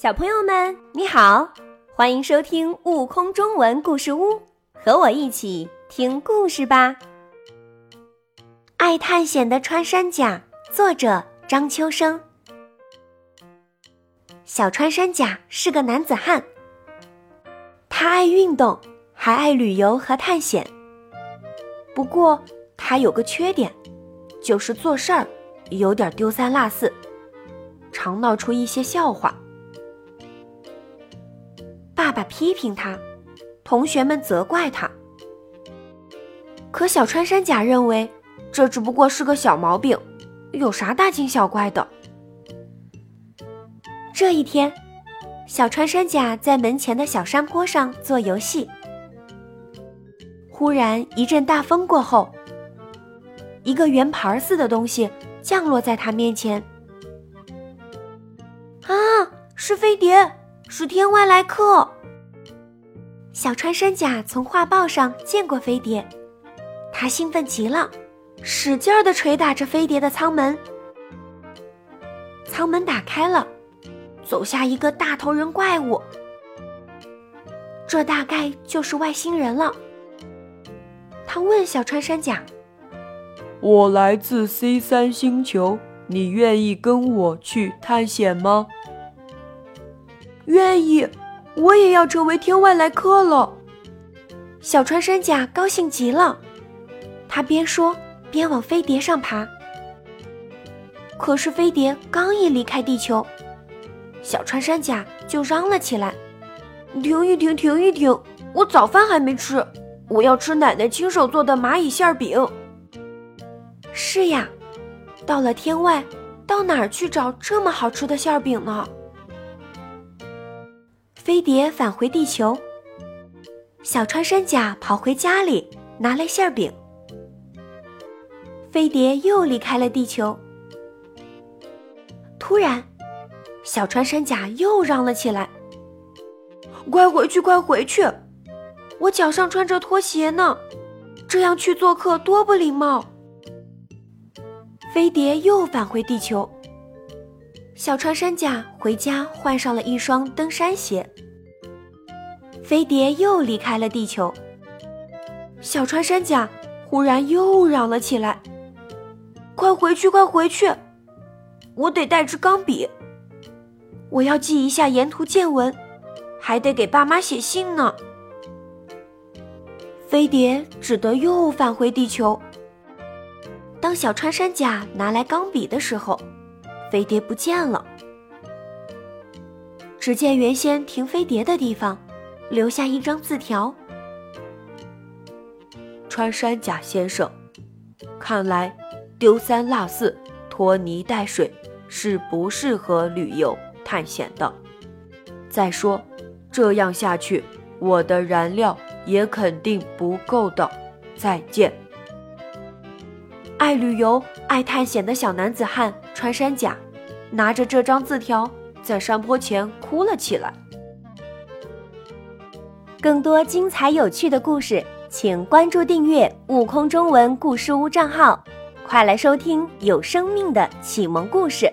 小朋友们，你好，欢迎收听《悟空中文故事屋》，和我一起听故事吧。爱探险的穿山甲，作者张秋生。小穿山甲是个男子汉，他爱运动，还爱旅游和探险。不过，他有个缺点，就是做事儿有点丢三落四，常闹出一些笑话。爸爸批评他，同学们责怪他。可小穿山甲认为，这只不过是个小毛病，有啥大惊小怪的？这一天，小穿山甲在门前的小山坡上做游戏。忽然一阵大风过后，一个圆盘似的东西降落在他面前。啊，是飞碟！是天外来客。小穿山甲从画报上见过飞碟，他兴奋极了，使劲儿地捶打着飞碟的舱门。舱门打开了，走下一个大头人怪物。这大概就是外星人了。他问小穿山甲：“我来自 C 三星球，你愿意跟我去探险吗？”愿意，我也要成为天外来客了。小穿山甲高兴极了，他边说边往飞碟上爬。可是飞碟刚一离开地球，小穿山甲就嚷了起来：“停一停，停一停！我早饭还没吃，我要吃奶奶亲手做的蚂蚁馅饼。”是呀，到了天外，到哪儿去找这么好吃的馅饼呢？飞碟返回地球，小穿山甲跑回家里拿来馅饼。飞碟又离开了地球。突然，小穿山甲又嚷了起来：“快回去，快回去！我脚上穿着拖鞋呢，这样去做客多不礼貌。”飞碟又返回地球。小穿山甲回家换上了一双登山鞋。飞碟又离开了地球。小穿山甲忽然又嚷了起来：“快回去，快回去！我得带支钢笔，我要记一下沿途见闻，还得给爸妈写信呢。”飞碟只得又返回地球。当小穿山甲拿来钢笔的时候，飞碟不见了。只见原先停飞碟的地方，留下一张字条：“穿山甲先生，看来丢三落四、拖泥带水是不适合旅游探险的。再说，这样下去，我的燃料也肯定不够的。再见。”爱旅游、爱探险的小男子汉穿山甲，拿着这张字条，在山坡前哭了起来。更多精彩有趣的故事，请关注订阅“悟空中文故事屋”账号，快来收听有生命的启蒙故事。